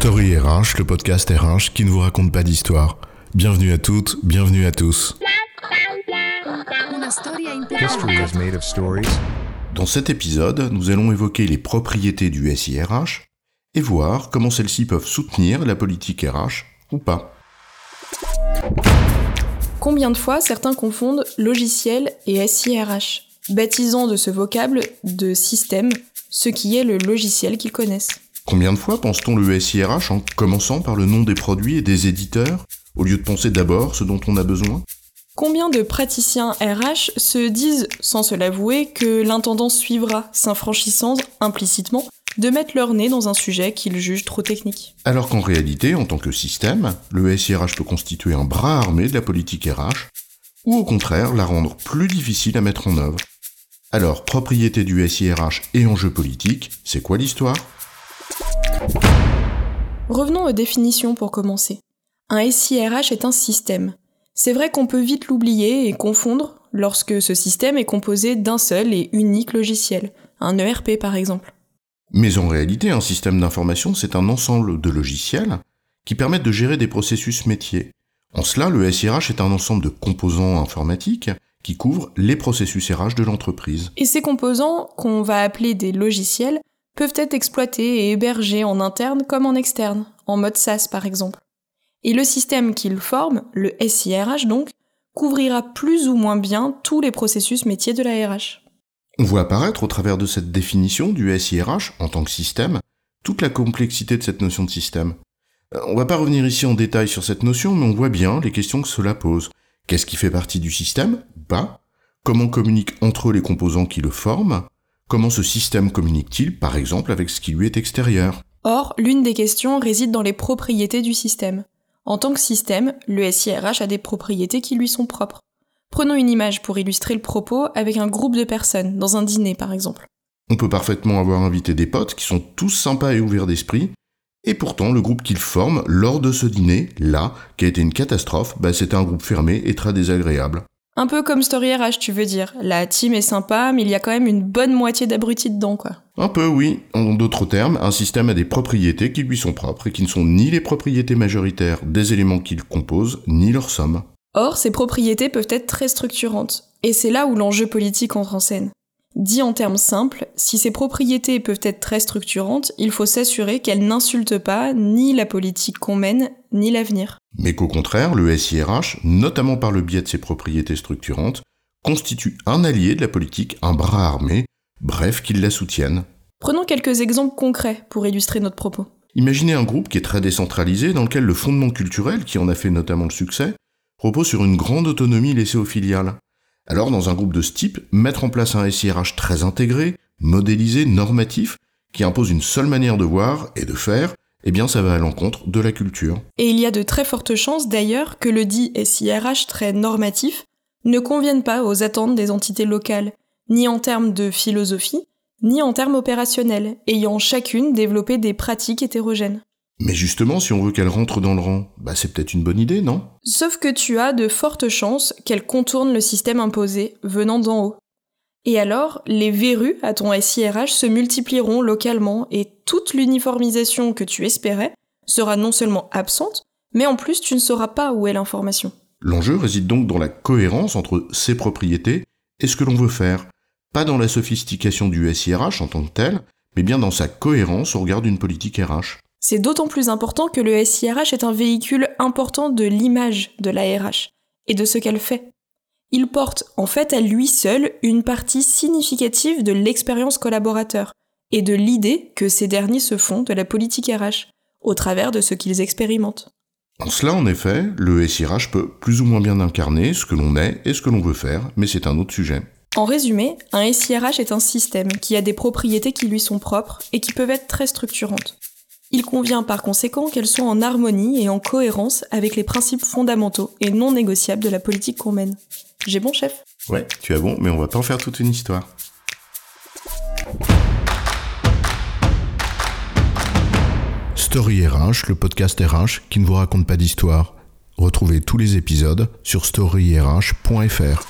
Story RH, le podcast RH qui ne vous raconte pas d'histoire. Bienvenue à toutes, bienvenue à tous. Dans cet épisode, nous allons évoquer les propriétés du SIRH et voir comment celles-ci peuvent soutenir la politique RH ou pas. Combien de fois certains confondent logiciel et SIRH, baptisant de ce vocable de système ce qui est le logiciel qu'ils connaissent? Combien de fois pense-t-on le SIRH en commençant par le nom des produits et des éditeurs, au lieu de penser d'abord ce dont on a besoin? Combien de praticiens RH se disent, sans se l'avouer, que l'intendant suivra, s'infranchissant implicitement de mettre leur nez dans un sujet qu'ils jugent trop technique? Alors qu'en réalité, en tant que système, le SIRH peut constituer un bras armé de la politique RH, ou au contraire la rendre plus difficile à mettre en œuvre. Alors, propriété du SIRH et enjeux politiques, c'est quoi l'histoire? Revenons aux définitions pour commencer. Un SIRH est un système. C'est vrai qu'on peut vite l'oublier et confondre lorsque ce système est composé d'un seul et unique logiciel, un ERP par exemple. Mais en réalité, un système d'information, c'est un ensemble de logiciels qui permettent de gérer des processus métiers. En cela, le SIRH est un ensemble de composants informatiques qui couvrent les processus RH de l'entreprise. Et ces composants, qu'on va appeler des logiciels, peuvent être exploités et hébergés en interne comme en externe, en mode SaaS par exemple. Et le système qu'ils forment, le SIRH donc, couvrira plus ou moins bien tous les processus métiers de la RH. On voit apparaître au travers de cette définition du SIRH en tant que système toute la complexité de cette notion de système. Euh, on va pas revenir ici en détail sur cette notion, mais on voit bien les questions que cela pose. Qu'est-ce qui fait partie du système pas? Comment communiquent entre les composants qui le forment? Comment ce système communique-t-il, par exemple, avec ce qui lui est extérieur? Or, l'une des questions réside dans les propriétés du système. En tant que système, le SIRH a des propriétés qui lui sont propres. Prenons une image pour illustrer le propos avec un groupe de personnes, dans un dîner par exemple. On peut parfaitement avoir invité des potes qui sont tous sympas et ouverts d'esprit, et pourtant le groupe qu'ils forment lors de ce dîner, là, qui a été une catastrophe, bah, c'était un groupe fermé et très désagréable. Un peu comme Story RH, tu veux dire. La team est sympa, mais il y a quand même une bonne moitié d'abrutis dedans, quoi. Un peu, oui. En d'autres termes, un système a des propriétés qui lui sont propres et qui ne sont ni les propriétés majoritaires des éléments qu'il compose, ni leur somme. Or, ces propriétés peuvent être très structurantes. Et c'est là où l'enjeu politique entre en scène. Dit en termes simples, si ces propriétés peuvent être très structurantes, il faut s'assurer qu'elles n'insultent pas ni la politique qu'on mène, ni l'avenir. Mais qu'au contraire, le SIRH, notamment par le biais de ses propriétés structurantes, constitue un allié de la politique, un bras armé, bref, qu'il la soutienne. Prenons quelques exemples concrets pour illustrer notre propos. Imaginez un groupe qui est très décentralisé, dans lequel le fondement culturel, qui en a fait notamment le succès, repose sur une grande autonomie laissée aux filiales. Alors, dans un groupe de ce type, mettre en place un SIRH très intégré, modélisé, normatif, qui impose une seule manière de voir et de faire, eh bien ça va à l'encontre de la culture. Et il y a de très fortes chances d'ailleurs que le dit SIRH très normatif ne convienne pas aux attentes des entités locales, ni en termes de philosophie, ni en termes opérationnels, ayant chacune développé des pratiques hétérogènes. Mais justement, si on veut qu'elle rentre dans le rang, bah c'est peut-être une bonne idée, non? Sauf que tu as de fortes chances qu'elle contourne le système imposé venant d'en haut. Et alors, les verrues à ton SIRH se multiplieront localement et toute l'uniformisation que tu espérais sera non seulement absente, mais en plus tu ne sauras pas où est l'information. L'enjeu réside donc dans la cohérence entre ces propriétés et ce que l'on veut faire, pas dans la sophistication du SIRH en tant que tel, mais bien dans sa cohérence au regard d'une politique RH. C'est d'autant plus important que le SIRH est un véhicule important de l'image de la RH et de ce qu'elle fait. Il porte en fait à lui seul une partie significative de l'expérience collaborateur et de l'idée que ces derniers se font de la politique RH au travers de ce qu'ils expérimentent. En cela, en effet, le SIRH peut plus ou moins bien incarner ce que l'on est et ce que l'on veut faire, mais c'est un autre sujet. En résumé, un SIRH est un système qui a des propriétés qui lui sont propres et qui peuvent être très structurantes. Il convient par conséquent qu'elles soient en harmonie et en cohérence avec les principes fondamentaux et non négociables de la politique qu'on mène. J'ai bon chef? Ouais, tu as bon, mais on va pas en faire toute une histoire. Story RH, le podcast RH qui ne vous raconte pas d'histoire. Retrouvez tous les épisodes sur storyrh.fr.